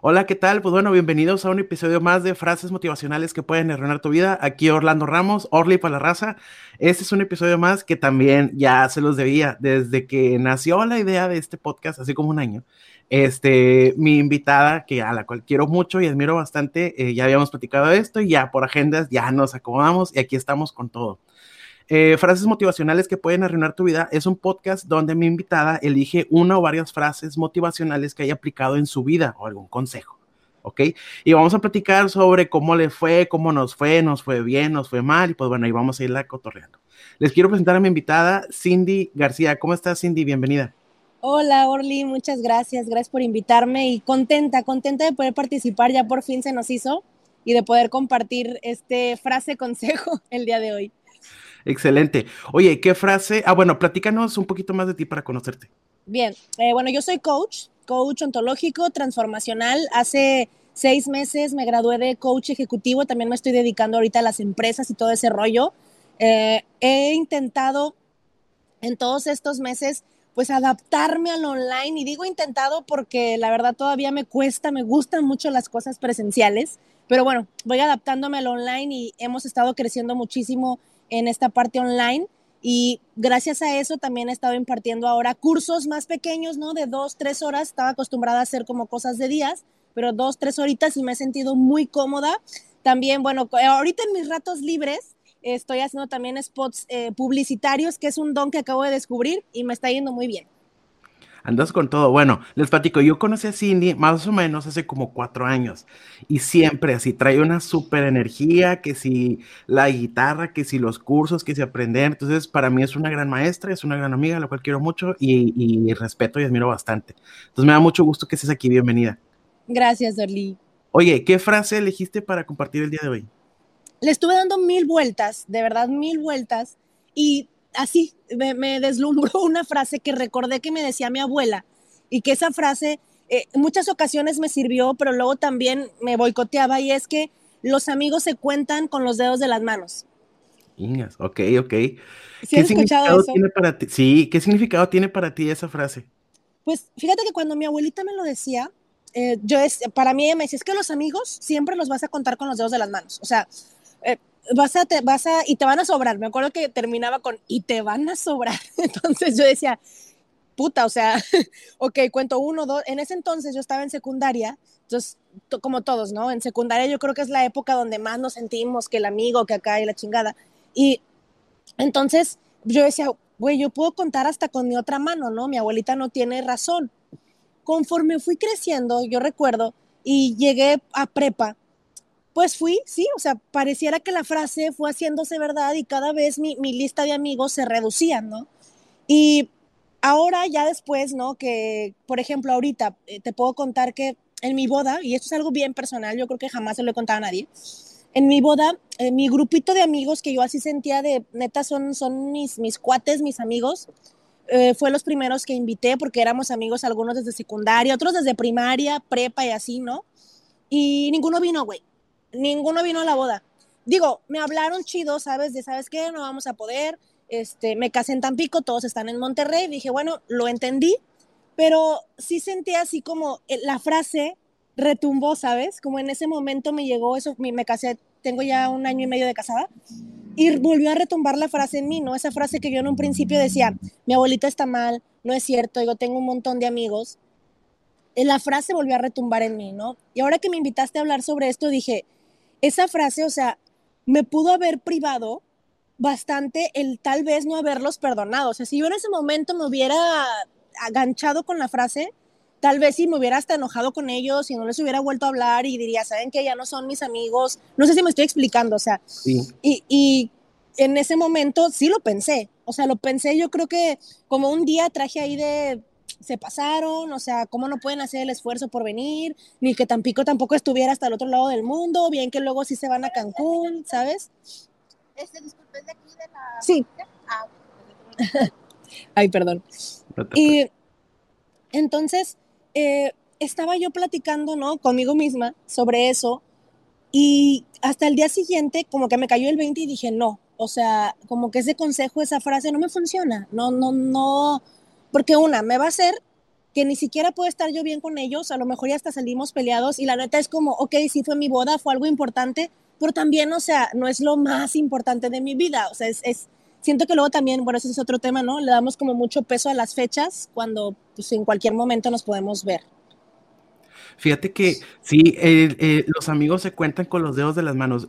Hola, ¿qué tal? Pues bueno, bienvenidos a un episodio más de frases motivacionales que pueden arruinar tu vida. Aquí Orlando Ramos, Orly para la raza. Este es un episodio más que también ya se los debía desde que nació la idea de este podcast, así como un año. Este, mi invitada, que a la cual quiero mucho y admiro bastante, eh, ya habíamos platicado esto y ya por agendas ya nos acomodamos y aquí estamos con todo. Eh, frases motivacionales que pueden arruinar tu vida es un podcast donde mi invitada elige una o varias frases motivacionales que haya aplicado en su vida o algún consejo. ¿Ok? Y vamos a platicar sobre cómo le fue, cómo nos fue, nos fue bien, nos fue mal, y pues bueno, ahí vamos a irla cotorreando. Les quiero presentar a mi invitada, Cindy García. ¿Cómo estás, Cindy? Bienvenida. Hola, Orly, muchas gracias. Gracias por invitarme y contenta, contenta de poder participar. Ya por fin se nos hizo y de poder compartir este frase consejo el día de hoy. Excelente. Oye, ¿qué frase? Ah, bueno, platícanos un poquito más de ti para conocerte. Bien, eh, bueno, yo soy coach, coach ontológico, transformacional. Hace seis meses me gradué de coach ejecutivo, también me estoy dedicando ahorita a las empresas y todo ese rollo. Eh, he intentado en todos estos meses pues adaptarme al online y digo intentado porque la verdad todavía me cuesta, me gustan mucho las cosas presenciales, pero bueno, voy adaptándome al online y hemos estado creciendo muchísimo en esta parte online y gracias a eso también he estado impartiendo ahora cursos más pequeños, ¿no? De dos, tres horas. Estaba acostumbrada a hacer como cosas de días, pero dos, tres horitas y me he sentido muy cómoda. También, bueno, ahorita en mis ratos libres estoy haciendo también spots eh, publicitarios, que es un don que acabo de descubrir y me está yendo muy bien andas con todo. Bueno, les platico, yo conocí a Cindy más o menos hace como cuatro años y siempre así trae una súper energía, que si la guitarra, que si los cursos, que si aprender. Entonces, para mí es una gran maestra, es una gran amiga, la cual quiero mucho y, respeto y admiro bastante. Entonces, me da mucho gusto que estés aquí. Bienvenida. Gracias, Dorly. Oye, ¿qué frase elegiste para compartir el día de hoy? Le estuve dando mil vueltas, de verdad, mil vueltas. Y así me, deslumbró una frase que recordé que me decía mi abuela y que esa frase eh, muchas ocasiones me sirvió, pero luego también me boicoteaba y es que los amigos se cuentan con los dedos de las manos. Ok, ok. ¿Qué significado tiene para ti? Sí, ¿qué significado tiene para ti esa frase? Pues fíjate que cuando mi abuelita me lo decía, eh, yo es, para mí ella me decía, es que los amigos siempre los vas a contar con los dedos de las manos. O sea, vas a, te, vas a, y te van a sobrar. Me acuerdo que terminaba con, y te van a sobrar. Entonces yo decía, puta, o sea, ok, cuento uno, dos. En ese entonces yo estaba en secundaria, entonces, como todos, ¿no? En secundaria yo creo que es la época donde más nos sentimos que el amigo, que acá y la chingada. Y entonces yo decía, güey, yo puedo contar hasta con mi otra mano, ¿no? Mi abuelita no tiene razón. Conforme fui creciendo, yo recuerdo, y llegué a prepa, pues fui, sí, o sea, pareciera que la frase fue haciéndose verdad y cada vez mi, lista de amigos se reducía, ¿no? Y ahora ya después, ¿no? Que, por ejemplo, ahorita eh, te puedo contar que en mi boda, y esto es algo bien personal, yo creo que jamás se lo he contado a nadie, en mi boda, eh, mi grupito de amigos que yo así sentía de, neta, son, son mis, mis cuates, mis amigos, eh, fue los primeros que invité porque éramos amigos algunos desde secundaria, otros desde primaria, prepa y así, ¿no? Y ninguno vino, güey ninguno vino a la boda. Digo, me hablaron chido, ¿sabes? De, ¿sabes qué? No vamos a poder. Este, me casé en Tampico, todos están en Monterrey. Dije, bueno, lo entendí, pero sí sentí así como eh, la frase retumbó, ¿sabes? Como en ese momento me llegó eso, me casé, tengo ya un año y medio de casada, y volvió a retumbar la frase en mí, ¿no? Esa frase que yo en un principio decía, mi abuelita está mal, no es cierto, yo tengo un montón de amigos. La frase volvió a retumbar en mí, ¿no? Y ahora que me invitaste a hablar sobre esto, dije, esa frase, o sea, me pudo haber privado bastante el tal vez no haberlos perdonado. O sea, si yo en ese momento me hubiera aganchado con la frase, tal vez sí me hubiera hasta enojado con ellos y no les hubiera vuelto a hablar y diría, ¿saben que ya no son mis amigos? No sé si me estoy explicando, o sea, y, y en ese momento sí lo pensé, o sea, lo pensé, yo creo que como un día traje ahí de se pasaron, o sea, cómo no pueden hacer el esfuerzo por venir, ni que Tampico tampoco estuviera hasta el otro lado del mundo, bien que luego sí se van a Cancún, ¿sabes? Este, disculpe, de aquí de la... Sí. Ah, Ay, perdón. y entonces, eh, estaba yo platicando, ¿no? Conmigo misma sobre eso y hasta el día siguiente como que me cayó el 20 y dije, no, o sea, como que ese consejo, esa frase no me funciona, no, no, no, porque una, me va a hacer que ni siquiera puedo estar yo bien con ellos, a lo mejor ya hasta salimos peleados y la neta es como, ok, sí fue mi boda, fue algo importante, pero también, o sea, no es lo más importante de mi vida, o sea, es, es siento que luego también, bueno, ese es otro tema, ¿no? Le damos como mucho peso a las fechas cuando pues, en cualquier momento nos podemos ver. Fíjate que sí, los amigos se cuentan con los dedos de las manos.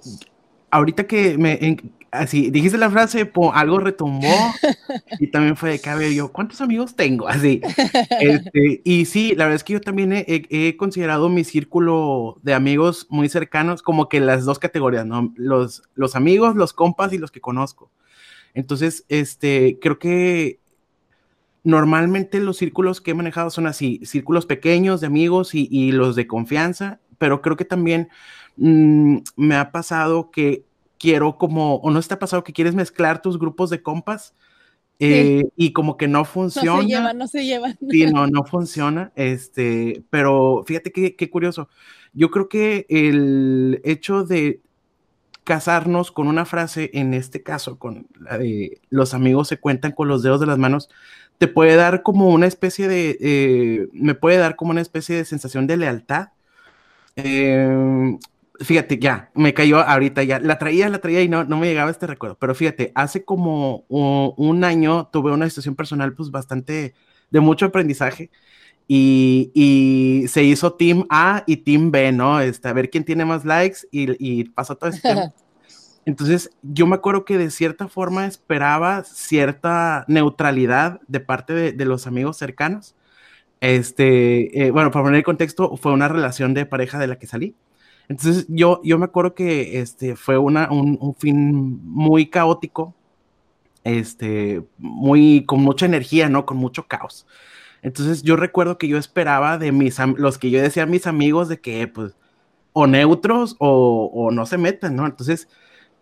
Ahorita que me, así, dijiste la frase, algo retumbó y también fue de yo, ¿cuántos amigos tengo? Así. Este, y sí, la verdad es que yo también he, considerado mi círculo de amigos muy cercanos como que las dos categorías, ¿no? Los, los amigos, los compas y los que conozco. Entonces, este, creo que normalmente los círculos que he manejado son así, círculos pequeños de amigos y, los de confianza, pero creo que también mm, me ha pasado que quiero como, o no está pasado que quieres mezclar tus grupos de compas eh, y como que no funciona. No se llevan, no se llevan. Sí, no, no funciona, este, pero fíjate qué, qué curioso. Yo creo que el hecho de casarnos con una frase, en este caso, con la de los amigos se cuentan con los dedos de las manos, te puede dar como una especie de, eh, me puede dar como una especie de sensación de lealtad. Eh, fíjate, ya, me cayó ahorita ya, la traía, la traía y no, no me llegaba este recuerdo, pero fíjate, hace como un año tuve una situación personal pues bastante de mucho aprendizaje y, y, se hizo Team A y Team B, ¿no? Este, a ver quién tiene más likes y, y pasó todo este Entonces, yo me acuerdo que de cierta forma esperaba cierta neutralidad de parte de, de los amigos cercanos. Este, eh, bueno, para poner el contexto, fue una relación de pareja de la que salí. Entonces yo, yo me acuerdo que este, fue una, un, fin muy caótico, este, muy, con mucha energía, ¿no? Con mucho caos. Entonces yo recuerdo que yo esperaba de mis, los que yo decía a mis amigos de que, pues, o neutros o, o no se metan, ¿no? Entonces,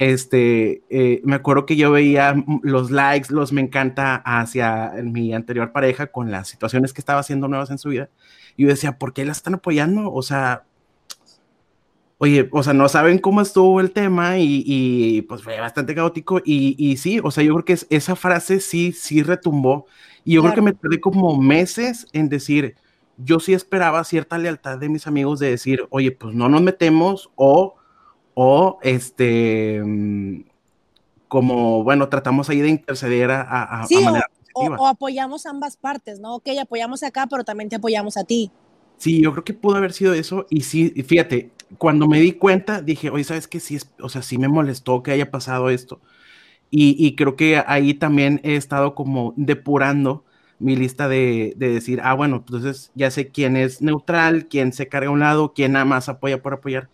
este, eh, me acuerdo que yo veía los likes, los me encanta hacia mi anterior pareja con las situaciones que estaba haciendo nuevas en su vida. Y yo decía, ¿por qué la están apoyando? O sea, oye, o sea, no saben cómo estuvo el tema y, pues fue bastante caótico y, sí, o sea, yo creo que esa frase sí, sí retumbó y yo creo que me tardé como meses en decir, yo sí esperaba cierta lealtad de mis amigos de decir, oye, pues no nos metemos o, o este, mm, como, bueno, tratamos ahí de interceder a, manera o, o, apoyamos ambas partes, ¿no? Ok, apoyamos acá, pero también te apoyamos a ti. Sí, yo creo que pudo haber sido eso. Y sí, fíjate, cuando me di cuenta, dije, oye, ¿sabes qué? Sí, es, o sea, sí me molestó que haya pasado esto. Y, creo que ahí también he estado como depurando mi lista de, decir, ah, bueno, entonces ya sé quién es neutral, quién se carga a un lado, quién nada más apoya por apoyar.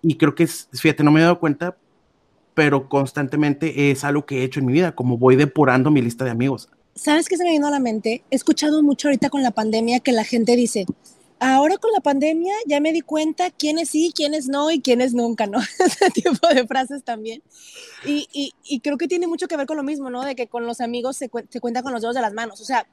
Y creo que, fíjate, no me he dado cuenta, pero constantemente es algo que he hecho en mi vida, como voy depurando mi lista de amigos. ¿Sabes qué se me vino a la mente? He escuchado mucho ahorita con la pandemia que la gente dice, ahora con la pandemia ya me di cuenta quiénes sí, quiénes no y quiénes nunca, ¿no? Ese tipo de frases también. Y, y, y, creo que tiene mucho que ver con lo mismo, ¿no? De que con los amigos se, se cuenta con los dedos de las manos. O sea,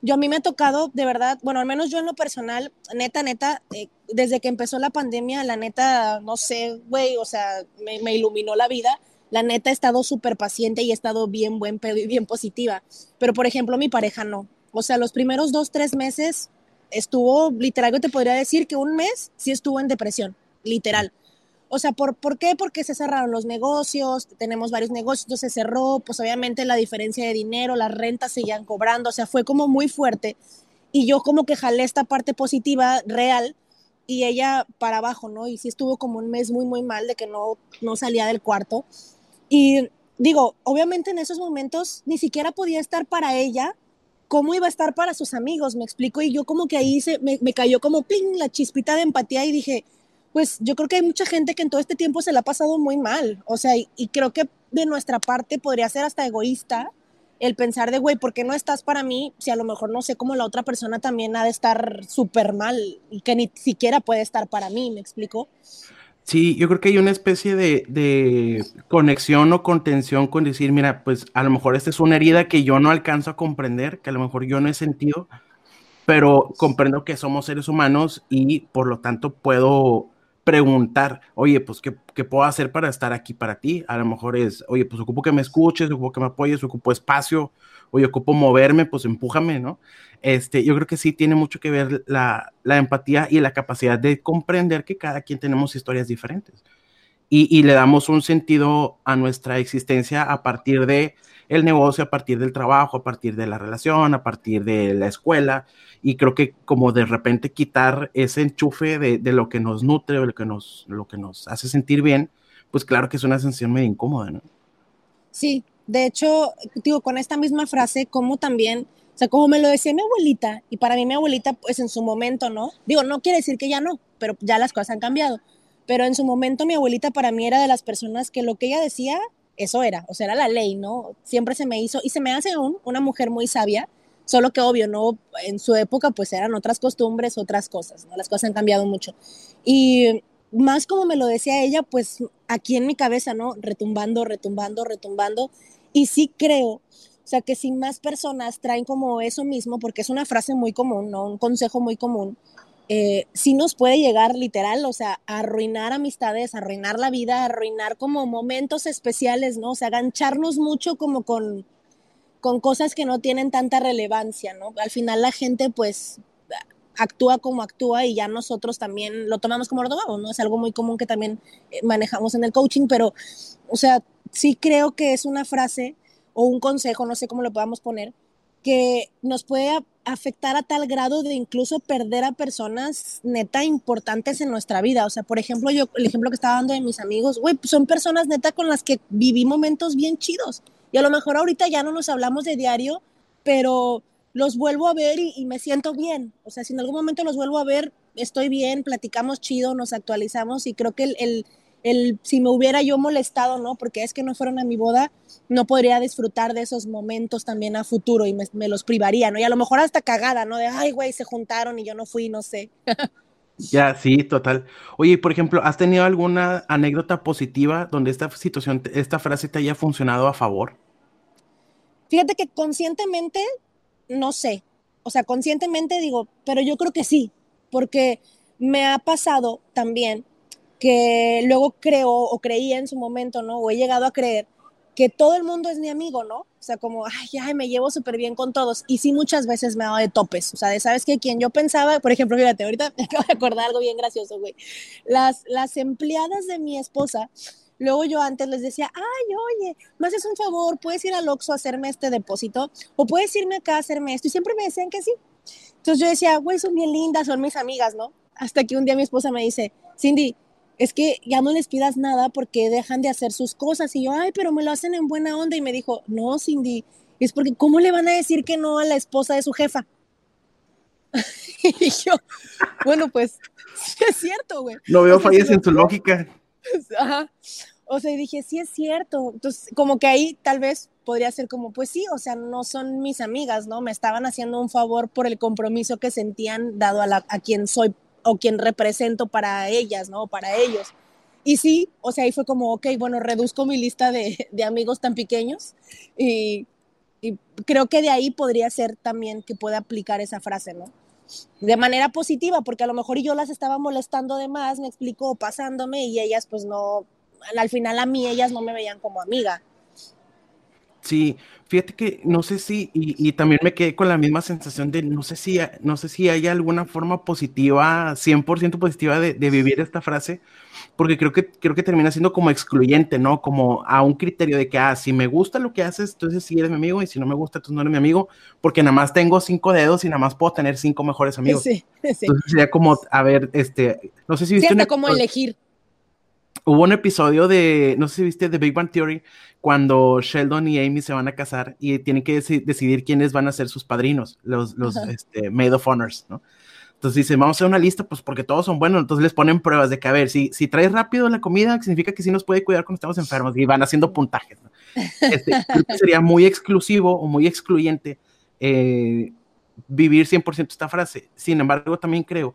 yo a mí me ha tocado, de verdad, bueno, al menos yo en lo personal, neta, neta, eh, desde que empezó la pandemia, la neta, no sé, güey, o sea, me, me iluminó la vida. La neta he estado súper paciente y he estado bien buen pedo y bien positiva. Pero, por ejemplo, mi pareja no. O sea, los primeros dos, tres meses estuvo, literal, yo te podría decir que un mes sí estuvo en depresión, literal. O sea, ¿por, ¿por qué? Porque se cerraron los negocios, tenemos varios negocios, se cerró, pues obviamente la diferencia de dinero, las rentas seguían cobrando, o sea, fue como muy fuerte. Y yo como que jalé esta parte positiva real y ella para abajo, ¿no? Y sí estuvo como un mes muy, muy mal de que no, no salía del cuarto. Y digo, obviamente en esos momentos ni siquiera podía estar para ella cómo iba a estar para sus amigos, me explico, y yo como que ahí se, me, cayó como ping la chispita de empatía y dije, pues yo creo que hay mucha gente que en todo este tiempo se la ha pasado muy mal, o sea, y, creo que de nuestra parte podría ser hasta egoísta el pensar de, güey, ¿por qué no estás para mí? Si a lo mejor no sé cómo la otra persona también ha de estar súper mal y que ni siquiera puede estar para mí, ¿me explico? Sí, yo creo que hay una especie de, conexión o contención con decir, mira, pues a lo mejor esta es una herida que yo no alcanzo a comprender, que a lo mejor yo no he sentido, pero comprendo que somos seres humanos y por lo tanto puedo preguntar, oye, pues, ¿qué, ¿qué, puedo hacer para estar aquí para ti? A lo mejor es, oye, pues ocupo que me escuches, ocupo que me apoyes, ocupo espacio, oye, ocupo moverme, pues empújame, ¿no? Este, yo creo que sí tiene mucho que ver la, la empatía y la capacidad de comprender que cada quien tenemos historias diferentes. Y, y, le damos un sentido a nuestra existencia a partir de el negocio, a partir del trabajo, a partir de la relación, a partir de la escuela. Y creo que como de repente quitar ese enchufe de, de lo que nos nutre o lo que nos, lo que nos hace sentir bien, pues claro que es una sensación medio incómoda, ¿no? Sí, de hecho, digo, con esta misma frase, como también, o sea, como me lo decía mi abuelita, y para mí mi abuelita, pues en su momento, ¿no? Digo, no quiere decir que ya no, pero ya las cosas han cambiado. Pero en su momento mi abuelita para mí era de las personas que lo que ella decía, eso era, o sea, era la ley, ¿no? Siempre se me hizo, y se me hace una mujer muy sabia, solo que obvio, ¿no? En su época pues eran otras costumbres, otras cosas, ¿no? Las cosas han cambiado mucho. Y más como me lo decía ella, pues aquí en mi cabeza, ¿no? Retumbando, retumbando, retumbando. Y sí creo, o sea, que si más personas traen como eso mismo, porque es una frase muy común, ¿no? Un consejo muy común, eh, sí nos puede llegar literal, o sea, arruinar amistades, arruinar la vida, arruinar como momentos especiales, ¿no? O sea, agancharnos mucho como con, con cosas que no tienen tanta relevancia, ¿no? Al final la gente pues actúa como actúa y ya nosotros también lo tomamos como lo ¿no? Es algo muy común que también eh, manejamos en el coaching, pero, o sea, sí creo que es una frase o un consejo, no sé cómo lo podamos poner, que nos puede afectar a tal grado de incluso perder a personas neta importantes en nuestra vida. O sea, por ejemplo, yo el ejemplo que estaba dando de mis amigos, güey, son personas neta con las que viví momentos bien chidos. Y a lo mejor ahorita ya no nos hablamos de diario, pero los vuelvo a ver y, me siento bien. O sea, si en algún momento los vuelvo a ver, estoy bien, platicamos chido, nos actualizamos y creo que el el si me hubiera yo molestado, ¿no? Porque es que no fueron a mi boda, no podría disfrutar de esos momentos también a futuro y me, los privaría, ¿no? Y a lo mejor hasta cagada, ¿no? De, ay, güey, se juntaron y yo no fui, no sé. ya, sí, total. Oye, por ejemplo, ¿has tenido alguna anécdota positiva donde esta situación, esta frase te haya funcionado a favor? Fíjate que conscientemente, no sé. O sea, conscientemente digo, pero yo creo que sí, porque me ha pasado también que luego creo o creía en su momento, ¿no? O he llegado a creer que todo el mundo es mi amigo, ¿no? O sea, como, ay, ay me llevo súper bien con todos. Y sí, muchas veces me ha dado de topes. O sea, de, ¿sabes qué? Quien yo pensaba, por ejemplo, fíjate, ahorita me acabo de acordar algo bien gracioso, güey. Las, las empleadas de mi esposa, luego yo antes les decía, ay, oye, me haces un favor, puedes ir al Oxxo a hacerme este depósito, o puedes irme acá a hacerme esto. Y siempre me decían que sí. Entonces yo decía, güey, son bien lindas, son mis amigas, ¿no? Hasta que un día mi esposa me dice, Cindy, es que ya no les pidas nada porque dejan de hacer sus cosas. Y yo, ay, pero me lo hacen en buena onda. Y me dijo, no, Cindy, es porque ¿cómo le van a decir que no a la esposa de su jefa? y yo, bueno, pues, sí es cierto, güey. No veo fallas en tu lógica. Ajá. O sea, dije, sí es cierto. Entonces, como que ahí tal vez podría ser como, pues sí, o sea, no son mis amigas, ¿no? Me estaban haciendo un favor por el compromiso que sentían dado a, la, a quien soy o quien represento para ellas, ¿no? Para ellos. Y sí, o sea, ahí fue como, ok, bueno, reduzco mi lista de, de amigos tan pequeños y, y, creo que de ahí podría ser también que pueda aplicar esa frase, ¿no? De manera positiva, porque a lo mejor yo las estaba molestando de más, me explico, pasándome y ellas pues no, al final a mí ellas no me veían como amiga. Sí, fíjate que no sé si, y, y, también me quedé con la misma sensación de no sé si, no sé si hay alguna forma positiva, 100% positiva de, de, vivir esta frase, porque creo que, creo que termina siendo como excluyente, ¿no? Como a un criterio de que, ah, si me gusta lo que haces, entonces sí eres mi amigo, y si no me gusta, entonces no eres mi amigo, porque nada más tengo cinco dedos y nada más puedo tener cinco mejores amigos. Sí, sí. Entonces sería como, a ver, este, no sé si viste... Una, como elegir. Hubo un episodio de, no sé si viste, de Big Bang Theory, cuando Sheldon y Amy se van a casar y tienen que dec decidir quiénes van a ser sus padrinos, los, los este, Maid of Honors, ¿no? Entonces dicen, vamos a hacer una lista, pues porque todos son buenos, entonces les ponen pruebas de que, a ver, si, si traes rápido la comida, significa que sí nos puede cuidar cuando estamos enfermos y van haciendo puntajes, ¿no? Este, sería muy exclusivo o muy excluyente eh, vivir 100% esta frase. Sin embargo, también creo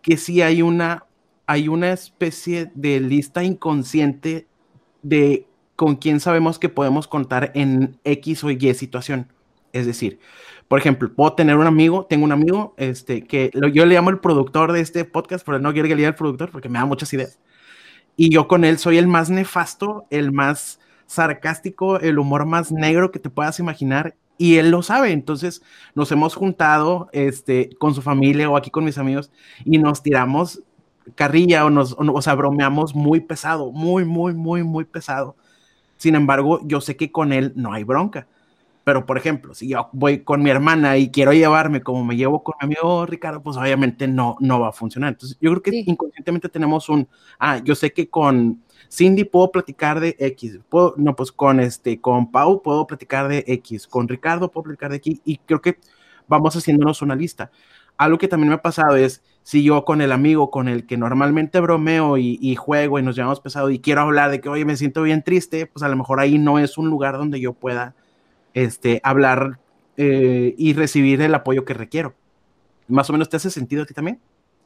que sí hay una hay una especie de lista inconsciente de con quién sabemos que podemos contar en X o Y situación. Es decir, por ejemplo, puedo tener un amigo, tengo un amigo, este, que yo le llamo el productor de este podcast, pero no quiero que le diga el productor porque me da muchas ideas. Y yo con él soy el más nefasto, el más sarcástico, el humor más negro que te puedas imaginar. Y él lo sabe, entonces nos hemos juntado este, con su familia o aquí con mis amigos y nos tiramos carrilla o nos, o, o sea, bromeamos muy pesado, muy, muy, muy, muy pesado. Sin embargo, yo sé que con él no hay bronca. Pero, por ejemplo, si yo voy con mi hermana y quiero llevarme como me llevo con mi amigo Ricardo, pues obviamente no, no va a funcionar. Entonces, yo creo que inconscientemente tenemos un, ah, yo sé que con Cindy puedo platicar de X, puedo, no, pues con este, con Pau puedo platicar de X, con Ricardo puedo platicar de X, y creo que vamos haciéndonos una lista. Algo que también me ha pasado es, si yo con el amigo con el que normalmente bromeo y, juego y nos llevamos pesado y quiero hablar de que, oye, me siento bien triste, pues a lo mejor ahí no es un lugar donde yo pueda este, hablar eh, y recibir el apoyo que requiero. ¿Más o menos te hace sentido a ti también?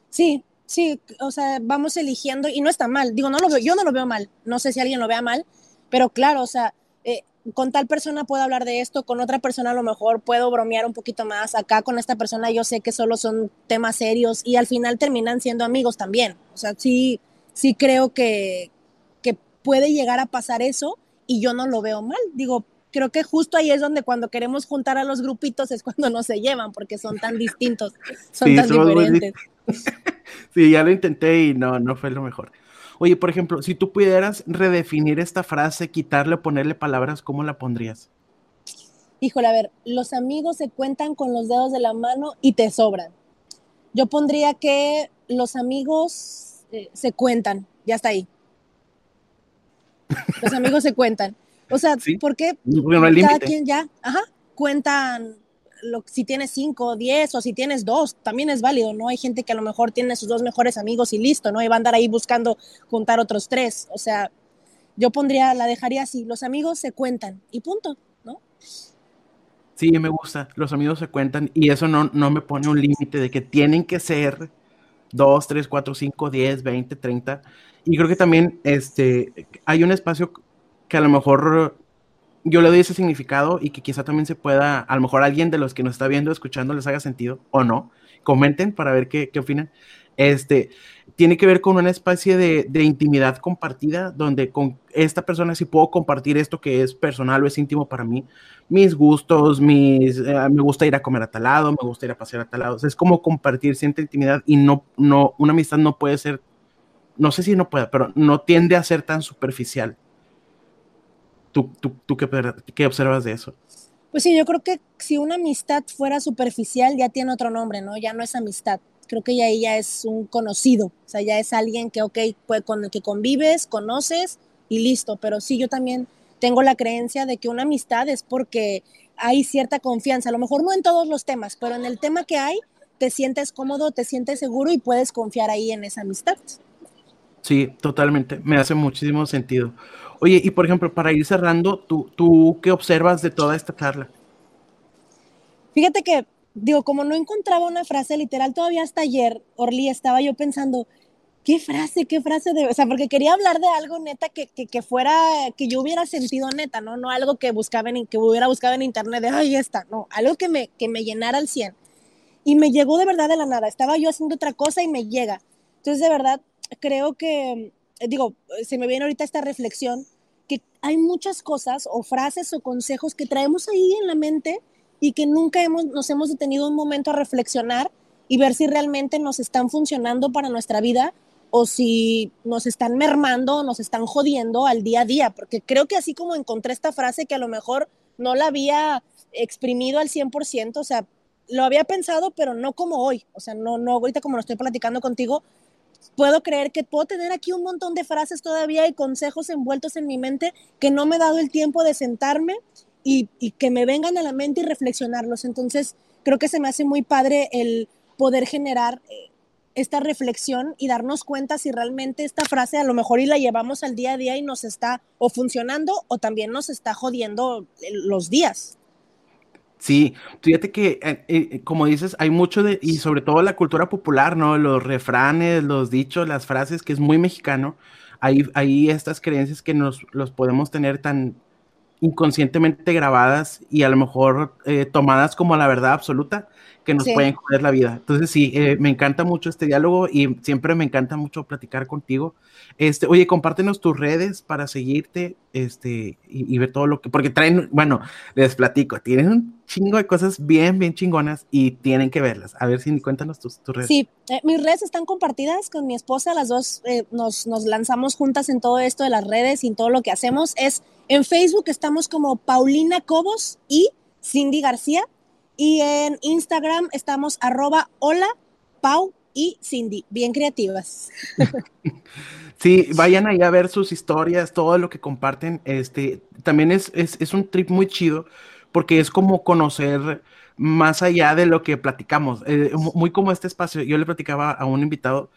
Sí, sí, o sea, vamos eligiendo y no está mal. Digo, no lo veo, yo no lo veo mal. No sé si alguien lo vea mal, pero claro, o sea, eh, con tal persona puedo hablar de esto, con otra persona a lo mejor puedo bromear un poquito más. Acá con esta persona yo sé que solo son temas serios y al final terminan siendo amigos también. O sea, sí, sí creo que, que puede llegar a pasar eso y yo no lo veo mal. Digo, creo que justo ahí es donde cuando queremos juntar a los grupitos es cuando no se llevan, porque son tan distintos, son tan diferentes. sí, ya lo intenté y no, no fue lo mejor. Oye, por ejemplo, si tú pudieras redefinir esta frase, quitarle o ponerle palabras, ¿cómo la pondrías? Híjole, a ver, los amigos se cuentan con los dedos de la mano y te sobran. Yo pondría que los amigos eh, se cuentan, ya está ahí. Los amigos se cuentan. O sea, ¿por qué cada quien ya, ajá, cuentan lo, si tienes cinco, diez o si tienes dos, también es válido, ¿no? Hay gente que a lo mejor tiene sus dos mejores amigos y listo, ¿no? Y va a andar ahí buscando juntar otros tres. O sea, yo pondría, la dejaría así, los amigos se cuentan y punto, ¿no? Sí, me gusta, los amigos se cuentan y eso no, no me pone un límite de que tienen que ser dos, tres, cuatro, cinco, diez, veinte, treinta. Y creo que también este, hay un espacio que a lo mejor yo le doy ese significado y que quizá también se pueda, a lo mejor alguien de los que nos está viendo, escuchando, les haga sentido o no. Comenten para ver qué, qué opinan. Este, tiene que ver con una especie de, intimidad compartida, donde con esta persona sí puedo compartir esto que es personal o es íntimo para mí, mis gustos, mis, eh, me gusta ir a comer a tal lado, me gusta ir a pasear a tal lado. es como compartir cierta intimidad y no, no, una amistad no puede ser, no sé si no puede, pero no tiende a ser tan superficial ¿Tú, tú, tú qué, qué, observas de eso? Pues sí, yo creo que si una amistad fuera superficial ya tiene otro nombre, ¿no? Ya no es amistad. Creo que ya ella es un conocido, o sea, ya es alguien que, ok, pues, con el que convives, conoces y listo. Pero sí, yo también tengo la creencia de que una amistad es porque hay cierta confianza, a lo mejor no en todos los temas, pero en el tema que hay, te sientes cómodo, te sientes seguro y puedes confiar ahí en esa amistad. Sí, totalmente, me hace muchísimo sentido. Oye, y por ejemplo, para ir cerrando, ¿tú, ¿tú qué observas de toda esta charla? Fíjate que, digo, como no encontraba una frase literal, todavía hasta ayer, Orly, estaba yo pensando, ¿qué frase, qué frase de, o sea, porque quería hablar de algo neta que, que, que, fuera, que yo hubiera sentido neta, ¿no? No algo que buscaba en, que hubiera buscado en internet de, ay, está, no, algo que me, que me llenara al 100. Y me llegó de verdad de la nada, estaba yo haciendo otra cosa y me llega. Entonces, de verdad, creo que digo, se me viene ahorita esta reflexión, que hay muchas cosas o frases o consejos que traemos ahí en la mente y que nunca hemos, nos hemos detenido un momento a reflexionar y ver si realmente nos están funcionando para nuestra vida o si nos están mermando o nos están jodiendo al día a día, porque creo que así como encontré esta frase que a lo mejor no la había exprimido al 100%, o sea, lo había pensado, pero no como hoy, o sea, no, no ahorita como lo estoy platicando contigo, puedo creer que puedo tener aquí un montón de frases todavía y consejos envueltos en mi mente que no me he dado el tiempo de sentarme y, y, que me vengan a la mente y reflexionarlos. Entonces, creo que se me hace muy padre el poder generar eh, esta reflexión y darnos cuenta si realmente esta frase a lo mejor y la llevamos al día a día y nos está o funcionando o también nos está jodiendo los días. Sí, fíjate que, eh, eh, como dices, hay mucho de, y sobre todo la cultura popular, ¿no? Los refranes, los dichos, las frases, que es muy mexicano. Hay, estas creencias que nos los podemos tener tan, inconscientemente grabadas y a lo mejor eh, tomadas como la verdad absoluta que nos pueden joder la vida. Entonces sí, eh, me encanta mucho este diálogo y siempre me encanta mucho platicar contigo. Este, oye, compártenos tus redes para seguirte este, y, ver todo lo que, porque traen, bueno, les platico, tienen un chingo de cosas bien, bien chingonas y tienen que verlas. A ver si cuéntanos tus, redes. Sí, eh, mis redes están compartidas con mi esposa, las dos eh, nos, nos lanzamos juntas en todo esto de las redes y en todo lo que hacemos. Es en Facebook estamos como Paulina Cobos y Cindy García y en Instagram estamos arroba hola, Pau y Cindy, bien creativas. Sí, vayan ahí a ver sus historias, todo lo que comparten. Este, también es, es, un trip muy chido porque es como conocer más allá de lo que platicamos. Eh, muy como este espacio, yo le platicaba a un invitado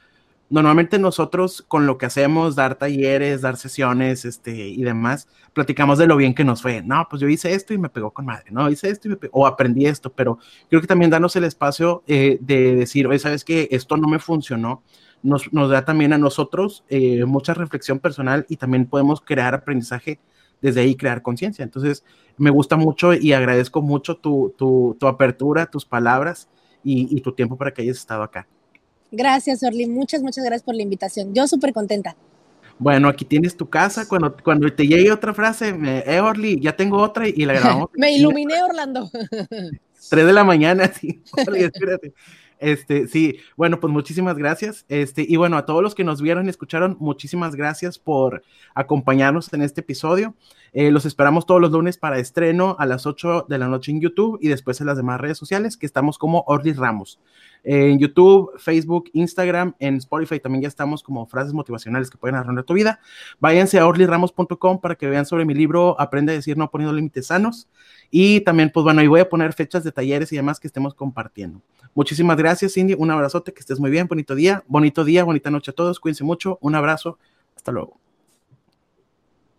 normalmente nosotros con lo que hacemos, dar talleres, dar sesiones, este, y demás, platicamos de lo bien que nos fue. No, pues yo hice esto y me pegó con madre, no, hice esto y me pegó, o aprendí esto, pero creo que también darnos el espacio eh, de decir, oye, ¿sabes qué? Esto no me funcionó. Nos, nos da también a nosotros eh, mucha reflexión personal y también podemos crear aprendizaje desde ahí, crear conciencia. Entonces, me gusta mucho y agradezco mucho tu, tu, tu apertura, tus palabras y, y tu tiempo para que hayas estado acá. Gracias, Orly. Muchas, muchas gracias por la invitación. Yo súper contenta. Bueno, aquí tienes tu casa. Cuando, cuando te llegue otra frase, me, eh, Orly, ya tengo otra y, la grabamos. me iluminé, Orlando. Tres de la mañana, sí. Orly, espérate. Este, sí, bueno, pues muchísimas gracias. Este, y bueno, a todos los que nos vieron y escucharon, muchísimas gracias por acompañarnos en este episodio. Eh, los esperamos todos los lunes para estreno a las 8 de la noche en YouTube y después en las demás redes sociales, que estamos como Orly Ramos. en YouTube, Facebook, Instagram, en Spotify también ya estamos como frases motivacionales que pueden arruinar tu vida. Váyanse a orlyramos.com para que vean sobre mi libro Aprende a decir no poniendo límites sanos. Y también, pues bueno, ahí voy a poner fechas de talleres y demás que estemos compartiendo. Muchísimas gracias, Cindy. Un abrazote, que estés muy bien. Bonito día, bonito día, bonita noche a todos. Cuídense mucho. Un abrazo. Hasta luego.